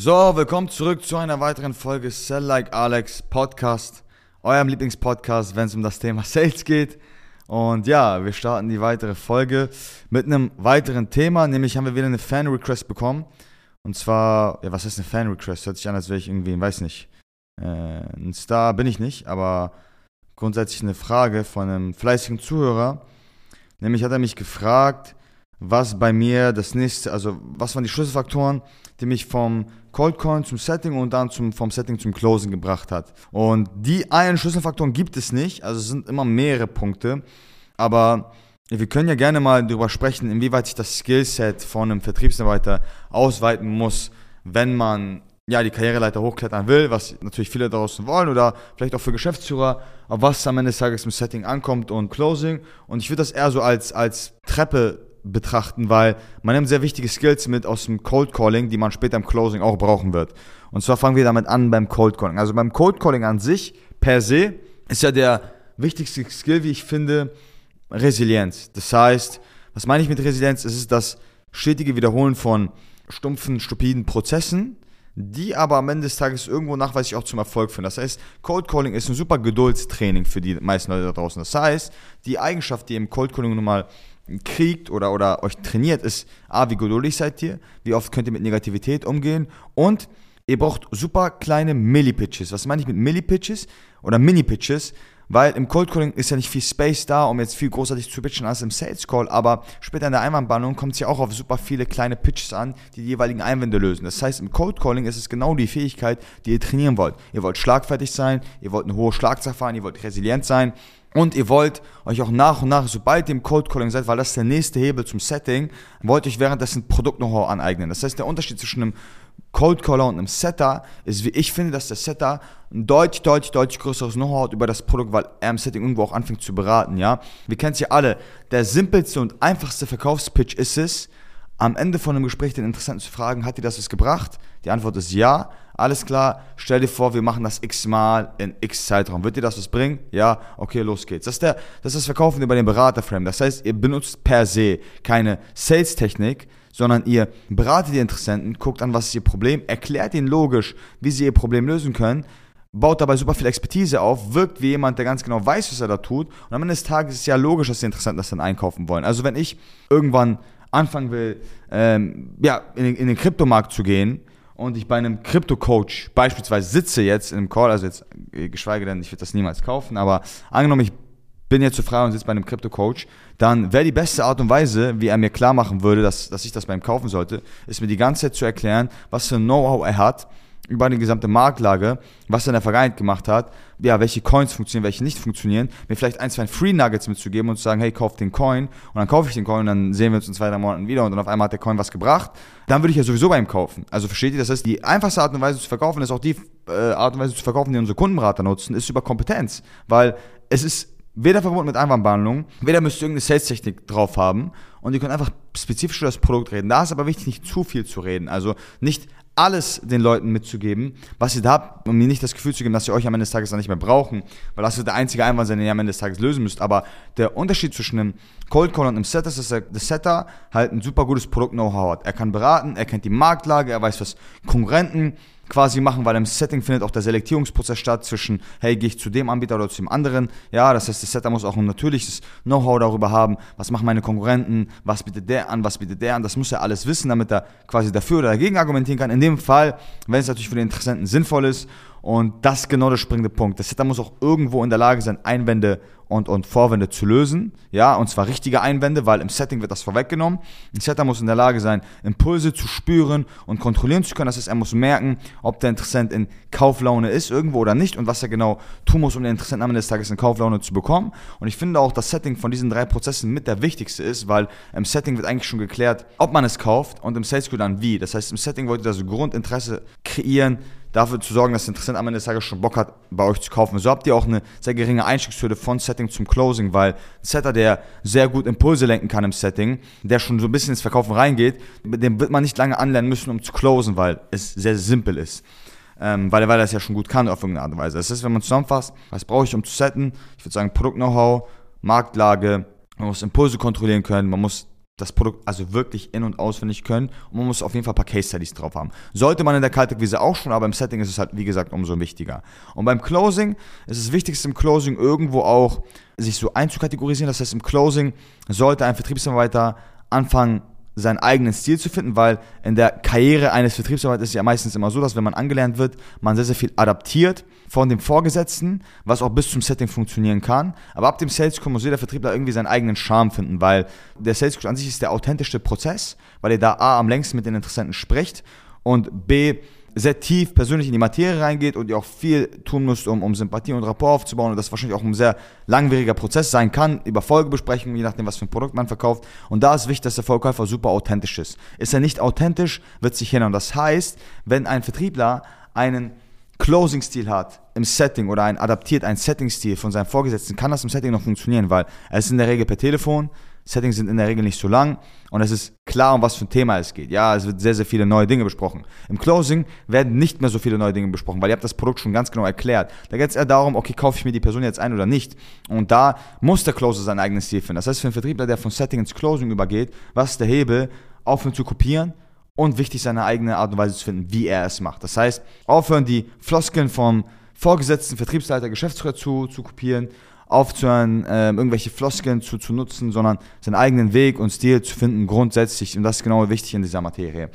So, willkommen zurück zu einer weiteren Folge Sell Like Alex Podcast, eurem Lieblingspodcast, wenn es um das Thema Sales geht. Und ja, wir starten die weitere Folge mit einem weiteren Thema, nämlich haben wir wieder eine Fan-Request bekommen. Und zwar, ja, was ist eine Fan-Request? Hört sich an, als wäre ich irgendwie, weiß nicht, äh, ein Star bin ich nicht, aber grundsätzlich eine Frage von einem fleißigen Zuhörer. Nämlich hat er mich gefragt, was bei mir das nächste, also was waren die Schlüsselfaktoren, die mich vom Cold Coin zum Setting und dann zum, vom Setting zum Closing gebracht hat. Und die einen Schlüsselfaktoren gibt es nicht, also es sind immer mehrere Punkte, aber wir können ja gerne mal darüber sprechen, inwieweit sich das Skillset von einem Vertriebsarbeiter ausweiten muss, wenn man ja, die Karriereleiter hochklettern will, was natürlich viele draußen wollen oder vielleicht auch für Geschäftsführer, aber was am Ende des Tages im Setting ankommt und Closing. Und ich würde das eher so als, als Treppe betrachten, weil man nimmt sehr wichtige Skills mit aus dem Cold Calling, die man später im Closing auch brauchen wird. Und zwar fangen wir damit an beim Cold Calling. Also beim Cold Calling an sich, per se, ist ja der wichtigste Skill, wie ich finde, Resilienz. Das heißt, was meine ich mit Resilienz? Es ist das stetige Wiederholen von stumpfen, stupiden Prozessen, die aber am Ende des Tages irgendwo nachweislich auch zum Erfolg führen. Das heißt, Cold Calling ist ein super Geduldstraining für die meisten Leute da draußen. Das heißt, die Eigenschaft, die im Cold Calling nun mal kriegt oder, oder euch trainiert, ist A, wie geduldig seid ihr, wie oft könnt ihr mit Negativität umgehen und ihr braucht super kleine Milli-Pitches. Was meine ich mit Milli-Pitches oder Mini-Pitches? Weil im Cold Calling ist ja nicht viel Space da, um jetzt viel großartig zu pitchen als im Sales Call, aber später in der Einwandbehandlung kommt es ja auch auf super viele kleine Pitches an, die die jeweiligen Einwände lösen. Das heißt, im Cold Calling ist es genau die Fähigkeit, die ihr trainieren wollt. Ihr wollt schlagfertig sein, ihr wollt eine hohe Schlagzahl fahren, ihr wollt resilient sein und ihr wollt euch auch nach und nach, sobald ihr im Cold Calling seid, weil das ist der nächste Hebel zum Setting, wollt euch währenddessen Produkt-Know-how aneignen. Das heißt, der Unterschied zwischen einem Cold Caller und einem Setter ist, wie ich finde, dass der Setter ein deutlich, deutlich, deutlich größeres Know-how hat über das Produkt, weil er im Setting irgendwo auch anfängt zu beraten, ja. Wir kennen es ja alle. Der simpelste und einfachste Verkaufspitch ist es, am Ende von einem Gespräch den Interessenten zu fragen, hat dir das was gebracht? Die Antwort ist ja. Alles klar, stell dir vor, wir machen das x-mal in x Zeitraum. Wird dir das was bringen? Ja, okay, los geht's. Das ist, der, das ist das Verkaufen über den Beraterframe. Das heißt, ihr benutzt per se keine Sales-Technik, sondern ihr beratet die Interessenten, guckt an, was ist ihr Problem, erklärt ihnen logisch, wie sie ihr Problem lösen können, baut dabei super viel Expertise auf, wirkt wie jemand, der ganz genau weiß, was er da tut. Und am Ende des Tages ist es ja logisch, dass die Interessenten das dann einkaufen wollen. Also wenn ich irgendwann anfangen will, ähm, ja, in in den Kryptomarkt zu gehen und ich bei einem Krypto-Coach beispielsweise sitze jetzt in einem Call, also jetzt äh, geschweige denn, ich würde das niemals kaufen, aber angenommen, ich bin jetzt zu frei und sitze bei einem Krypto-Coach, dann wäre die beste Art und Weise, wie er mir klar machen würde, dass, dass ich das beim kaufen sollte, ist mir die ganze Zeit zu erklären, was für ein Know-how er hat, über die gesamte Marktlage, was er in der Vergangenheit gemacht hat, ja, welche Coins funktionieren, welche nicht funktionieren, mir vielleicht ein, zwei Free Nuggets mitzugeben und zu sagen, hey, kauf den Coin und dann kaufe ich den Coin und dann sehen wir uns in zwei, drei Monaten wieder und dann auf einmal hat der Coin was gebracht, dann würde ich ja sowieso bei ihm kaufen. Also versteht ihr, das heißt, die einfachste Art und Weise zu verkaufen ist auch die äh, Art und Weise zu verkaufen, die unsere Kundenberater nutzen, ist über Kompetenz, weil es ist weder verbunden mit Einwandbehandlung, weder müsst ihr irgendeine Sales-Technik drauf haben und ihr könnt einfach spezifisch über das Produkt reden. Da ist aber wichtig, nicht zu viel zu reden. Also nicht alles den Leuten mitzugeben, was ihr da habt, um mir nicht das Gefühl zu geben, dass sie euch am Ende des Tages dann nicht mehr brauchen, weil das wird der einzige Einwand den ihr am Ende des Tages lösen müsst. Aber der Unterschied zwischen einem Cold Call und einem Setter ist, dass der Setter halt ein super gutes Produkt-Know-how hat. Er kann beraten, er kennt die Marktlage, er weiß, was Konkurrenten quasi machen, weil im Setting findet auch der Selektierungsprozess statt zwischen, hey, gehe ich zu dem Anbieter oder zu dem anderen. Ja, das heißt, der Setter muss auch ein natürliches Know-how darüber haben, was machen meine Konkurrenten, was bietet der an, was bietet der an. Das muss er alles wissen, damit er quasi dafür oder dagegen argumentieren kann. In dem Fall, wenn es natürlich für den Interessenten sinnvoll ist und das ist genau der springende Punkt. Der Setter muss auch irgendwo in der Lage sein, Einwände und, und Vorwände zu lösen. Ja, und zwar richtige Einwände, weil im Setting wird das vorweggenommen. Ein Setter muss in der Lage sein, Impulse zu spüren und kontrollieren zu können. Das heißt, er muss merken, ob der Interessent in Kauflaune ist irgendwo oder nicht und was er genau tun muss, um den Interessenten am Ende des Tages in Kauflaune zu bekommen. Und ich finde auch, das Setting von diesen drei Prozessen mit der wichtigste ist, weil im Setting wird eigentlich schon geklärt, ob man es kauft und im Sales Call dann wie. Das heißt, im Setting wollt ihr das Grundinteresse kreieren, dafür zu sorgen, dass der Interessent am Ende des Tages schon Bock hat, bei euch zu kaufen. So habt ihr auch eine sehr geringe Einstiegshürde von Setting zum Closing, weil ein Setter, der sehr gut Impulse lenken kann im Setting, der schon so ein bisschen ins Verkaufen reingeht, dem wird man nicht lange anlernen müssen, um zu closen, weil es sehr simpel ist. Ähm, weil, weil er es ja schon gut kann auf irgendeine Art und Weise. Das heißt, wenn man zusammenfasst, was brauche ich, um zu setten? Ich würde sagen, Produkt-Know-how, Marktlage, man muss Impulse kontrollieren können, man muss das Produkt also wirklich in- und auswendig können und man muss auf jeden Fall ein paar Case Studies drauf haben. Sollte man in der Kaltakquise auch schon, aber im Setting ist es halt, wie gesagt, umso wichtiger. Und beim Closing ist es wichtigste im Closing irgendwo auch, sich so einzukategorisieren. Das heißt, im Closing sollte ein Vertriebsmitarbeiter anfangen, seinen eigenen Stil zu finden, weil in der Karriere eines Vertriebsarbeiters ist ja meistens immer so, dass wenn man angelernt wird, man sehr, sehr viel adaptiert von dem Vorgesetzten, was auch bis zum Setting funktionieren kann. Aber ab dem Sales Call muss jeder Vertriebler irgendwie seinen eigenen Charme finden, weil der Sales Call an sich ist der authentischste Prozess, weil er da A am längsten mit den Interessenten spricht und B sehr tief persönlich in die Materie reingeht und ihr auch viel tun müsst, um, um Sympathie und Rapport aufzubauen und das wahrscheinlich auch ein sehr langwieriger Prozess sein kann, über Folgebesprechungen, je nachdem, was für ein Produkt man verkauft. Und da ist wichtig, dass der Verkäufer super authentisch ist. Ist er nicht authentisch, wird sich hindern. Das heißt, wenn ein Vertriebler einen Closing-Stil hat im Setting oder ein adaptiert einen Setting-Stil von seinem Vorgesetzten, kann das im Setting noch funktionieren, weil es ist in der Regel per Telefon, Settings sind in der Regel nicht so lang und es ist klar, um was für ein Thema es geht. Ja, es wird sehr, sehr viele neue Dinge besprochen. Im Closing werden nicht mehr so viele neue Dinge besprochen, weil ihr habt das Produkt schon ganz genau erklärt. Da geht es eher darum, okay, kaufe ich mir die Person jetzt ein oder nicht. Und da muss der Closer sein eigenes Stil finden. Das heißt, für einen Vertriebler, der von Setting ins Closing übergeht, was ist der Hebel? Aufhören zu kopieren und wichtig, seine eigene Art und Weise zu finden, wie er es macht. Das heißt, aufhören, die Floskeln vom vorgesetzten Vertriebsleiter, Geschäftsführer zu, zu kopieren aufzuhören, äh, irgendwelche Floskeln zu, zu nutzen, sondern seinen eigenen Weg und Stil zu finden, grundsätzlich. Und das ist genau wichtig in dieser Materie.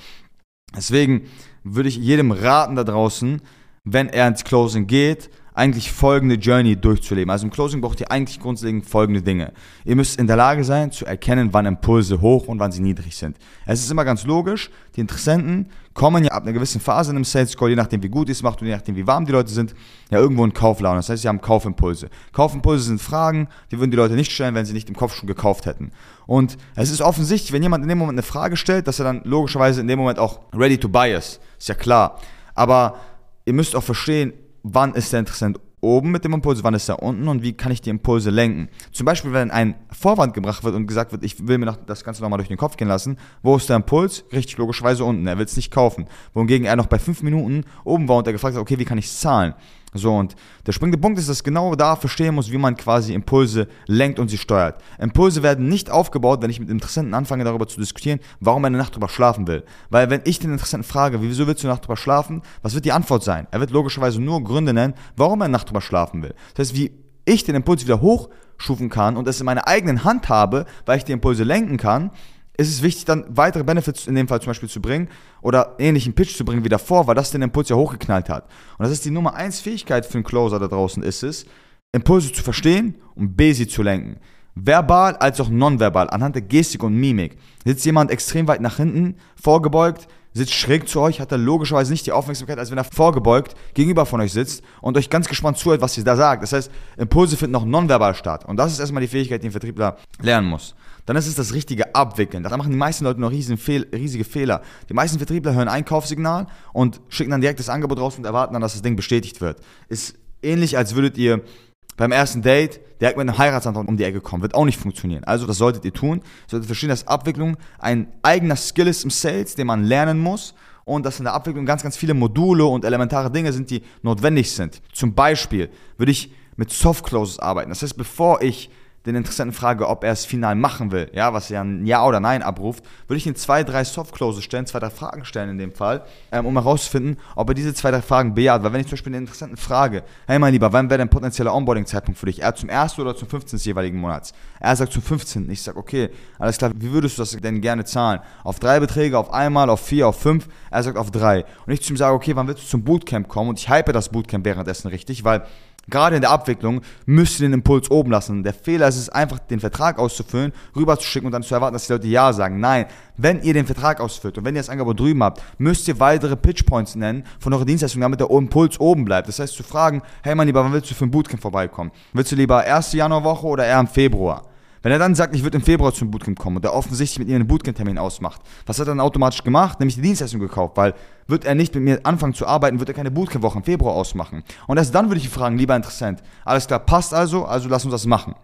Deswegen würde ich jedem raten da draußen, wenn er ins Closing geht, eigentlich folgende Journey durchzuleben. Also im Closing braucht ihr eigentlich grundlegend folgende Dinge. Ihr müsst in der Lage sein zu erkennen, wann Impulse hoch und wann sie niedrig sind. Es ist immer ganz logisch, die Interessenten kommen ja ab einer gewissen Phase in einem Sales Call, je nachdem wie gut es macht und je nachdem wie warm die Leute sind, ja irgendwo in Kauflaune. Das heißt, sie haben Kaufimpulse. Kaufimpulse sind Fragen, die würden die Leute nicht stellen, wenn sie nicht im Kopf schon gekauft hätten. Und es ist offensichtlich, wenn jemand in dem Moment eine Frage stellt, dass er dann logischerweise in dem Moment auch ready to buy ist. Ist ja klar. Aber ihr müsst auch verstehen, wann ist der Interessent oben mit dem Impuls, wann ist er unten und wie kann ich die Impulse lenken. Zum Beispiel, wenn ein Vorwand gebracht wird und gesagt wird, ich will mir das Ganze nochmal durch den Kopf gehen lassen, wo ist der Impuls? Richtig logischerweise unten, er will es nicht kaufen. Wohingegen er noch bei fünf Minuten oben war und er gefragt hat, okay, wie kann ich es zahlen? So, und der springende Punkt ist, dass genau da verstehen muss, wie man quasi Impulse lenkt und sie steuert. Impulse werden nicht aufgebaut, wenn ich mit Interessenten anfange, darüber zu diskutieren, warum er eine Nacht drüber schlafen will. Weil wenn ich den Interessenten frage, wieso willst du eine Nacht drüber schlafen, was wird die Antwort sein? Er wird logischerweise nur Gründe nennen, warum er eine Nacht drüber schlafen will. Das heißt, wie ich den Impuls wieder hochschufen kann und es in meiner eigenen Hand habe, weil ich die Impulse lenken kann, ist es wichtig, dann weitere Benefits in dem Fall zum Beispiel zu bringen oder ähnlichen Pitch zu bringen wie davor, weil das den Impuls ja hochgeknallt hat. Und das ist die Nummer eins Fähigkeit für einen Closer da draußen ist es, Impulse zu verstehen und B sie zu lenken. Verbal als auch nonverbal, anhand der Gestik und Mimik. Sitzt jemand extrem weit nach hinten, vorgebeugt, sitzt schräg zu euch, hat er logischerweise nicht die Aufmerksamkeit, als wenn er vorgebeugt gegenüber von euch sitzt und euch ganz gespannt zuhört, was ihr da sagt. Das heißt, Impulse finden auch nonverbal statt. Und das ist erstmal die Fähigkeit, die ein Vertriebler lernen muss dann ist es das richtige Abwickeln. Da machen die meisten Leute noch riesige Fehler. Die meisten Vertriebler hören ein Kaufsignal und schicken dann direkt das Angebot raus und erwarten dann, dass das Ding bestätigt wird. Ist ähnlich, als würdet ihr beim ersten Date direkt mit einem Heiratsantrag um die Ecke kommen. Wird auch nicht funktionieren. Also das solltet ihr tun. Ihr solltet verstehen, dass Abwicklung ein eigener Skill ist im Sales, den man lernen muss und dass in der Abwicklung ganz, ganz viele Module und elementare Dinge sind, die notwendig sind. Zum Beispiel würde ich mit Soft Closes arbeiten. Das heißt, bevor ich den Interessenten frage, ob er es final machen will, ja, was ja ein Ja oder Nein abruft, würde ich ihm zwei, drei Soft-Closes stellen, zwei, drei Fragen stellen in dem Fall, ähm, um herauszufinden, ob er diese zwei, drei Fragen bejaht. Weil wenn ich zum Beispiel den Interessenten frage, hey mein Lieber, wann wäre dein potenzieller Onboarding-Zeitpunkt für dich? Er zum ersten oder zum 15. des jeweiligen Monats? Er sagt zum 15. Ich sage, okay, alles klar, wie würdest du das denn gerne zahlen? Auf drei Beträge, auf einmal, auf vier, auf fünf? Er sagt auf drei. Und ich zu ihm sage, okay, wann willst du zum Bootcamp kommen? Und ich hype das Bootcamp währenddessen richtig, weil Gerade in der Abwicklung müsst ihr den Impuls oben lassen. Der Fehler ist es einfach, den Vertrag auszufüllen, rüberzuschicken und dann zu erwarten, dass die Leute Ja sagen. Nein, wenn ihr den Vertrag ausfüllt und wenn ihr das Angebot drüben habt, müsst ihr weitere Pitchpoints nennen von eurer Dienstleistung, damit der Impuls oben bleibt. Das heißt, zu fragen, hey mein Lieber, wann willst du für ein Bootcamp vorbeikommen? Willst du lieber erste Januarwoche oder eher im Februar? Wenn er dann sagt, ich würde im Februar zum Bootcamp kommen und er offensichtlich mit ihr einen Bootcamp-Termin ausmacht, was hat er dann automatisch gemacht? Nämlich die Dienstleistung gekauft, weil wird er nicht mit mir anfangen zu arbeiten, wird er keine Bootcamp-Woche im Februar ausmachen. Und erst dann würde ich ihn fragen, lieber Interessent, alles klar, passt also, also lass uns das machen.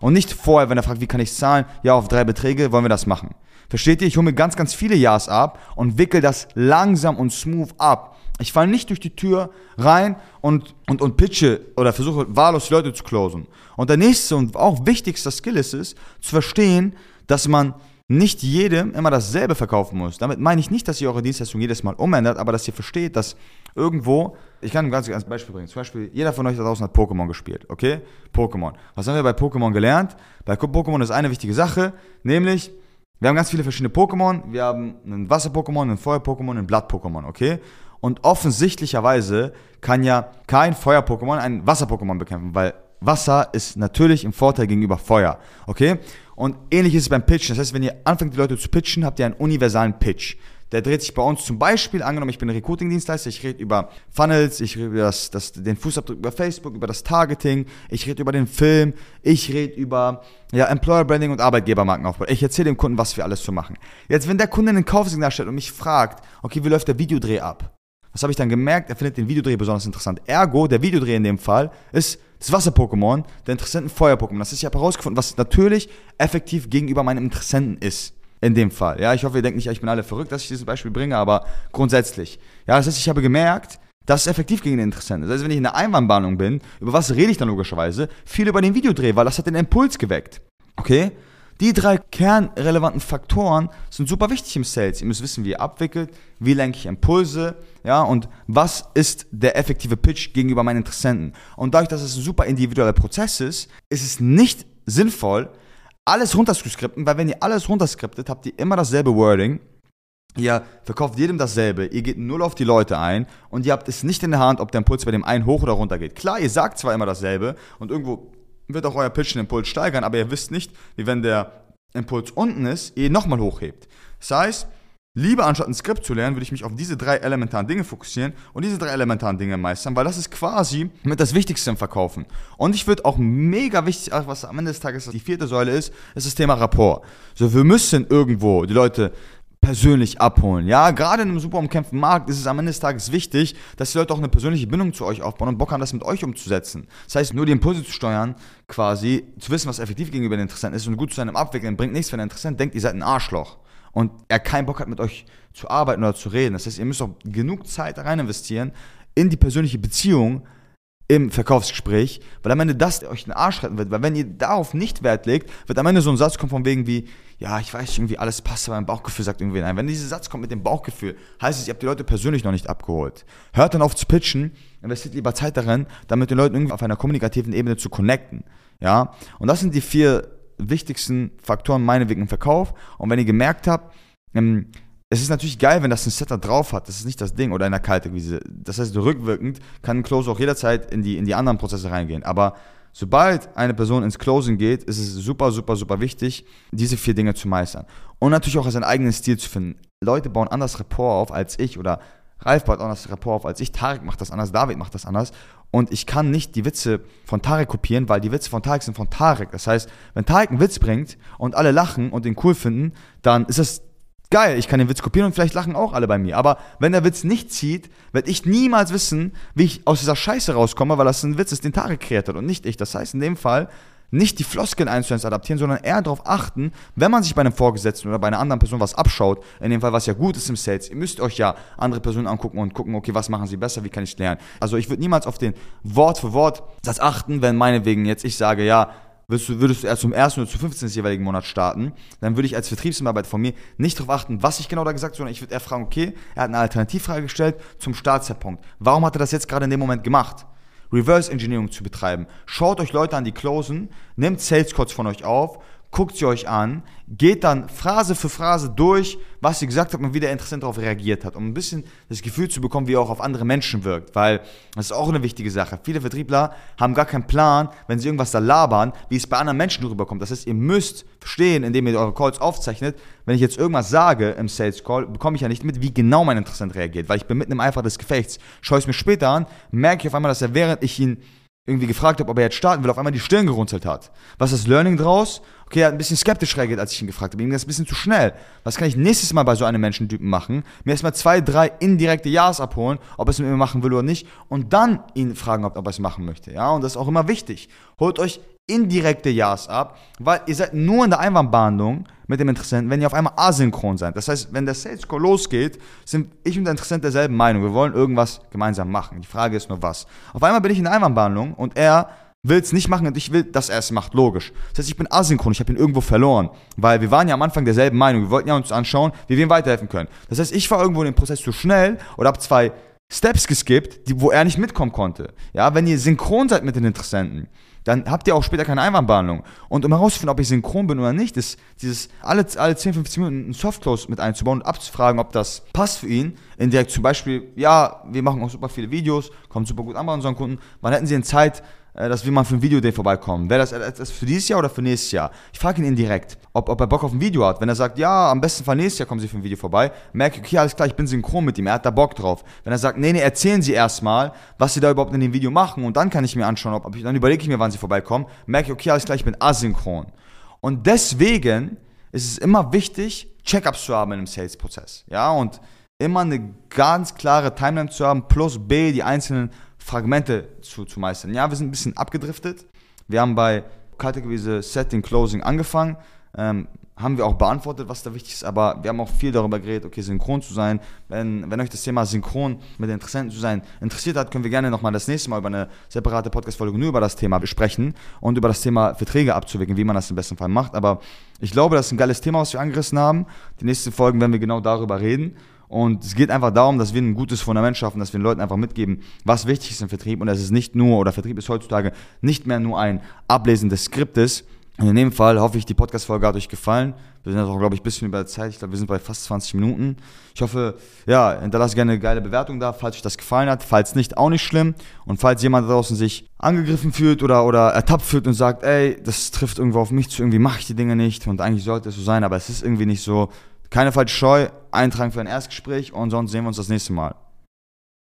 Und nicht vorher, wenn er fragt, wie kann ich zahlen? Ja, auf drei Beträge wollen wir das machen. Versteht ihr? Ich hole mir ganz, ganz viele Ja's ab und wickel das langsam und smooth ab. Ich falle nicht durch die Tür rein und, und, und pitche oder versuche wahllos Leute zu closen. Und der nächste und auch wichtigste Skill ist es, zu verstehen, dass man nicht jedem immer dasselbe verkaufen muss. Damit meine ich nicht, dass ihr eure Dienstleistung jedes Mal umändert, aber dass ihr versteht, dass irgendwo, ich kann ein ganz ganz Beispiel bringen. Zum Beispiel, jeder von euch da draußen hat Pokémon gespielt, okay? Pokémon. Was haben wir bei Pokémon gelernt? Bei Pokémon ist eine wichtige Sache, nämlich, wir haben ganz viele verschiedene Pokémon. Wir haben ein Wasser-Pokémon, ein Feuer-Pokémon, ein Blatt-Pokémon, okay? Und offensichtlicherweise kann ja kein Feuer-Pokémon ein Wasser-Pokémon bekämpfen, weil Wasser ist natürlich im Vorteil gegenüber Feuer, okay? Und ähnlich ist es beim Pitchen. Das heißt, wenn ihr anfängt, die Leute zu pitchen, habt ihr einen universalen Pitch. Der dreht sich bei uns zum Beispiel, angenommen, ich bin Recruiting-Dienstleister, ich rede über Funnels, ich rede über das, das, den Fußabdruck über Facebook, über das Targeting, ich rede über den Film, ich rede über ja, Employer Branding und Arbeitgebermarkenaufbau. Ich erzähle dem Kunden, was wir alles zu machen. Jetzt, wenn der Kunde einen Kaufsignal stellt und mich fragt, okay, wie läuft der Videodreh ab? Was habe ich dann gemerkt? Er findet den Videodreh besonders interessant. Ergo, der Videodreh in dem Fall ist das Wasser-Pokémon, der interessanten Feuer-Pokémon. Das ist ja herausgefunden, was natürlich effektiv gegenüber meinem Interessenten ist. In dem Fall. Ja, ich hoffe, ihr denkt nicht, ich bin alle verrückt, dass ich dieses Beispiel bringe, aber grundsätzlich. Ja, das heißt, ich habe gemerkt, dass es effektiv gegen den Interessenten ist. Das heißt, wenn ich in der Einwandbahnung bin, über was rede ich dann logischerweise? Viel über den Videodreh, weil das hat den Impuls geweckt. Okay? Die drei kernrelevanten Faktoren sind super wichtig im Sales. Ihr müsst wissen, wie ihr abwickelt, wie lenke ich Impulse, ja, und was ist der effektive Pitch gegenüber meinen Interessenten. Und dadurch, dass es ein super individueller Prozess ist, ist es nicht sinnvoll, alles runterzuskripten, weil wenn ihr alles runterskriptet, habt ihr immer dasselbe Wording. Ihr verkauft jedem dasselbe, ihr geht null auf die Leute ein und ihr habt es nicht in der Hand, ob der Impuls bei dem einen hoch oder runter geht. Klar, ihr sagt zwar immer dasselbe und irgendwo wird auch euer Pitch den Impuls steigern, aber ihr wisst nicht, wie wenn der Impuls unten ist, ihr nochmal hochhebt. Das heißt, lieber anstatt ein Skript zu lernen, würde ich mich auf diese drei elementaren Dinge fokussieren und diese drei elementaren Dinge meistern, weil das ist quasi mit das Wichtigste im Verkaufen. Und ich würde auch mega wichtig, was am Ende des Tages die vierte Säule ist, ist das Thema Rapport. So, wir müssen irgendwo die Leute persönlich abholen. Ja, gerade in einem super umkämpften Markt ist es am Ende des Tages wichtig, dass die Leute auch eine persönliche Bindung zu euch aufbauen und Bock haben, das mit euch umzusetzen. Das heißt, nur die Impulse zu steuern, quasi zu wissen, was effektiv gegenüber den Interessenten ist und gut zu seinem Abwickeln, bringt nichts, wenn der Interessent denkt, ihr seid ein Arschloch und er keinen Bock hat, mit euch zu arbeiten oder zu reden. Das heißt, ihr müsst auch genug Zeit rein investieren in die persönliche Beziehung, im Verkaufsgespräch, weil am Ende das euch den Arsch retten wird. Weil wenn ihr darauf nicht Wert legt, wird am Ende so ein Satz kommen von wegen wie, ja, ich weiß irgendwie, alles passt, aber mein Bauchgefühl sagt irgendwie nein. Wenn dieser Satz kommt mit dem Bauchgefühl, heißt es, ihr habt die Leute persönlich noch nicht abgeholt. Hört dann auf zu pitchen, investiert lieber Zeit darin, dann mit den Leuten irgendwie auf einer kommunikativen Ebene zu connecten. Ja, und das sind die vier wichtigsten Faktoren meinetwegen im Verkauf. Und wenn ihr gemerkt habt, ähm, es ist natürlich geil, wenn das ein Setter drauf hat. Das ist nicht das Ding oder in der Kaltakquise. Das heißt, rückwirkend kann ein Close auch jederzeit in die, in die anderen Prozesse reingehen. Aber sobald eine Person ins Closing geht, ist es super, super, super wichtig, diese vier Dinge zu meistern. Und natürlich auch seinen eigenen Stil zu finden. Leute bauen anders Rapport auf als ich oder Ralf baut anders Rapport auf als ich. Tarek macht das anders, David macht das anders. Und ich kann nicht die Witze von Tarek kopieren, weil die Witze von Tarek sind von Tarek. Das heißt, wenn Tarek einen Witz bringt und alle lachen und ihn cool finden, dann ist das geil, ich kann den Witz kopieren und vielleicht lachen auch alle bei mir. Aber wenn der Witz nicht zieht, werde ich niemals wissen, wie ich aus dieser Scheiße rauskomme, weil das ein Witz ist, den Tarek kreiert hat und nicht ich. Das heißt, in dem Fall nicht die Floskeln eins zu eins adaptieren, sondern eher darauf achten, wenn man sich bei einem Vorgesetzten oder bei einer anderen Person was abschaut, in dem Fall was ja gut ist im Sales, ihr müsst euch ja andere Personen angucken und gucken, okay, was machen sie besser, wie kann ich lernen. Also ich würde niemals auf den Wort für Wort Satz achten, wenn meinetwegen jetzt ich sage, ja, würdest du, würdest du erst zum ersten oder zum 15. jeweiligen Monat starten, dann würde ich als Vertriebsmitarbeiter von mir nicht darauf achten, was ich genau da gesagt habe, sondern ich würde eher fragen, okay, er hat eine Alternativfrage gestellt zum Startzeitpunkt. Warum hat er das jetzt gerade in dem Moment gemacht? Reverse Engineering zu betreiben. Schaut euch Leute an, die closen, nehmt Sales Codes von euch auf, guckt sie euch an, geht dann Phrase für Phrase durch, was sie gesagt hat und wie der Interessent darauf reagiert hat, um ein bisschen das Gefühl zu bekommen, wie er auch auf andere Menschen wirkt, weil das ist auch eine wichtige Sache. Viele Vertriebler haben gar keinen Plan, wenn sie irgendwas da labern, wie es bei anderen Menschen rüberkommt. Das heißt, ihr müsst verstehen, indem ihr eure Calls aufzeichnet, wenn ich jetzt irgendwas sage im Sales Call, bekomme ich ja nicht mit, wie genau mein Interessent reagiert, weil ich bin mitten im Eifer des Gefechts. Schaue ich es mir später an, merke ich auf einmal, dass er während ich ihn irgendwie gefragt habe, ob er jetzt starten will, auf einmal die Stirn gerunzelt hat. Was ist das Learning draus? Okay, er hat ein bisschen skeptisch reagiert, als ich ihn gefragt habe. Ihm ist ein bisschen zu schnell. Was kann ich nächstes Mal bei so einem Menschentypen machen? Mir erstmal zwei, drei indirekte Ja's abholen, ob er es mit mir machen will oder nicht. Und dann ihn fragen, ob er es machen möchte. Ja, und das ist auch immer wichtig. Holt euch indirekte Ja's ab, weil ihr seid nur in der Einwandbehandlung mit dem Interessenten, wenn ihr auf einmal asynchron seid. Das heißt, wenn der Sales Call losgeht, sind ich und der Interessent derselben Meinung. Wir wollen irgendwas gemeinsam machen. Die Frage ist nur was. Auf einmal bin ich in der Einwandbehandlung und er will es nicht machen und ich will, dass er es macht, logisch. Das heißt, ich bin asynchron, ich habe ihn irgendwo verloren, weil wir waren ja am Anfang derselben Meinung, wir wollten ja uns anschauen, wie wir ihm weiterhelfen können. Das heißt, ich war irgendwo in dem Prozess zu schnell oder habe zwei Steps geskippt, die, wo er nicht mitkommen konnte. Ja, wenn ihr synchron seid mit den Interessenten, dann habt ihr auch später keine Einwandbehandlung. Und um herauszufinden, ob ich synchron bin oder nicht, ist dieses alle, alle 10, 15 Minuten einen Softclose mit einzubauen und abzufragen, ob das passt für ihn. Indirekt zum Beispiel, ja, wir machen auch super viele Videos, kommen super gut an bei unseren Kunden. Wann hätten sie denn Zeit, dass wir mal für ein Video vorbeikommen. Wäre das etwas für dieses Jahr oder für nächstes Jahr? Ich frage ihn indirekt, ob, ob er Bock auf ein Video hat. Wenn er sagt, ja, am besten Fall nächstes Jahr kommen Sie für ein Video vorbei, merke ich, okay, alles klar, ich bin synchron mit ihm, er hat da Bock drauf. Wenn er sagt, nee, nee, erzählen Sie erstmal, was Sie da überhaupt in dem Video machen und dann kann ich mir anschauen, ob, dann überlege ich mir, wann Sie vorbeikommen, merke ich, okay, alles klar, ich bin asynchron. Und deswegen ist es immer wichtig, Check-ups zu haben in einem Sales-Prozess. Ja, und immer eine ganz klare Timeline zu haben, plus B, die einzelnen Fragmente zu, zu meistern. Ja, wir sind ein bisschen abgedriftet. Wir haben bei Kategorie Setting, Closing angefangen. Ähm, haben wir auch beantwortet, was da wichtig ist, aber wir haben auch viel darüber geredet, okay, synchron zu sein. Wenn, wenn euch das Thema synchron mit Interessenten zu sein interessiert hat, können wir gerne nochmal das nächste Mal über eine separate Podcast-Folge nur über das Thema besprechen und über das Thema Verträge abzuwickeln, wie man das im besten Fall macht. Aber ich glaube, das ist ein geiles Thema, was wir angerissen haben. Die nächsten Folgen werden wir genau darüber reden. Und es geht einfach darum, dass wir ein gutes Fundament schaffen, dass wir den Leuten einfach mitgeben, was wichtig ist im Vertrieb. Und es ist nicht nur, oder Vertrieb ist heutzutage nicht mehr nur ein Ablesen des Skriptes. Und in dem Fall hoffe ich, die Podcast-Folge hat euch gefallen. Wir sind jetzt auch, glaube ich, ein bisschen über der Zeit. Ich glaube, wir sind bei fast 20 Minuten. Ich hoffe, ja, hinterlasst gerne eine geile Bewertung da, falls euch das gefallen hat. Falls nicht, auch nicht schlimm. Und falls jemand da draußen sich angegriffen fühlt oder, oder ertappt fühlt und sagt, ey, das trifft irgendwo auf mich zu, irgendwie mache ich die Dinge nicht und eigentlich sollte es so sein, aber es ist irgendwie nicht so, keine falsche Scheu, eintragen für ein Erstgespräch und sonst sehen wir uns das nächste Mal.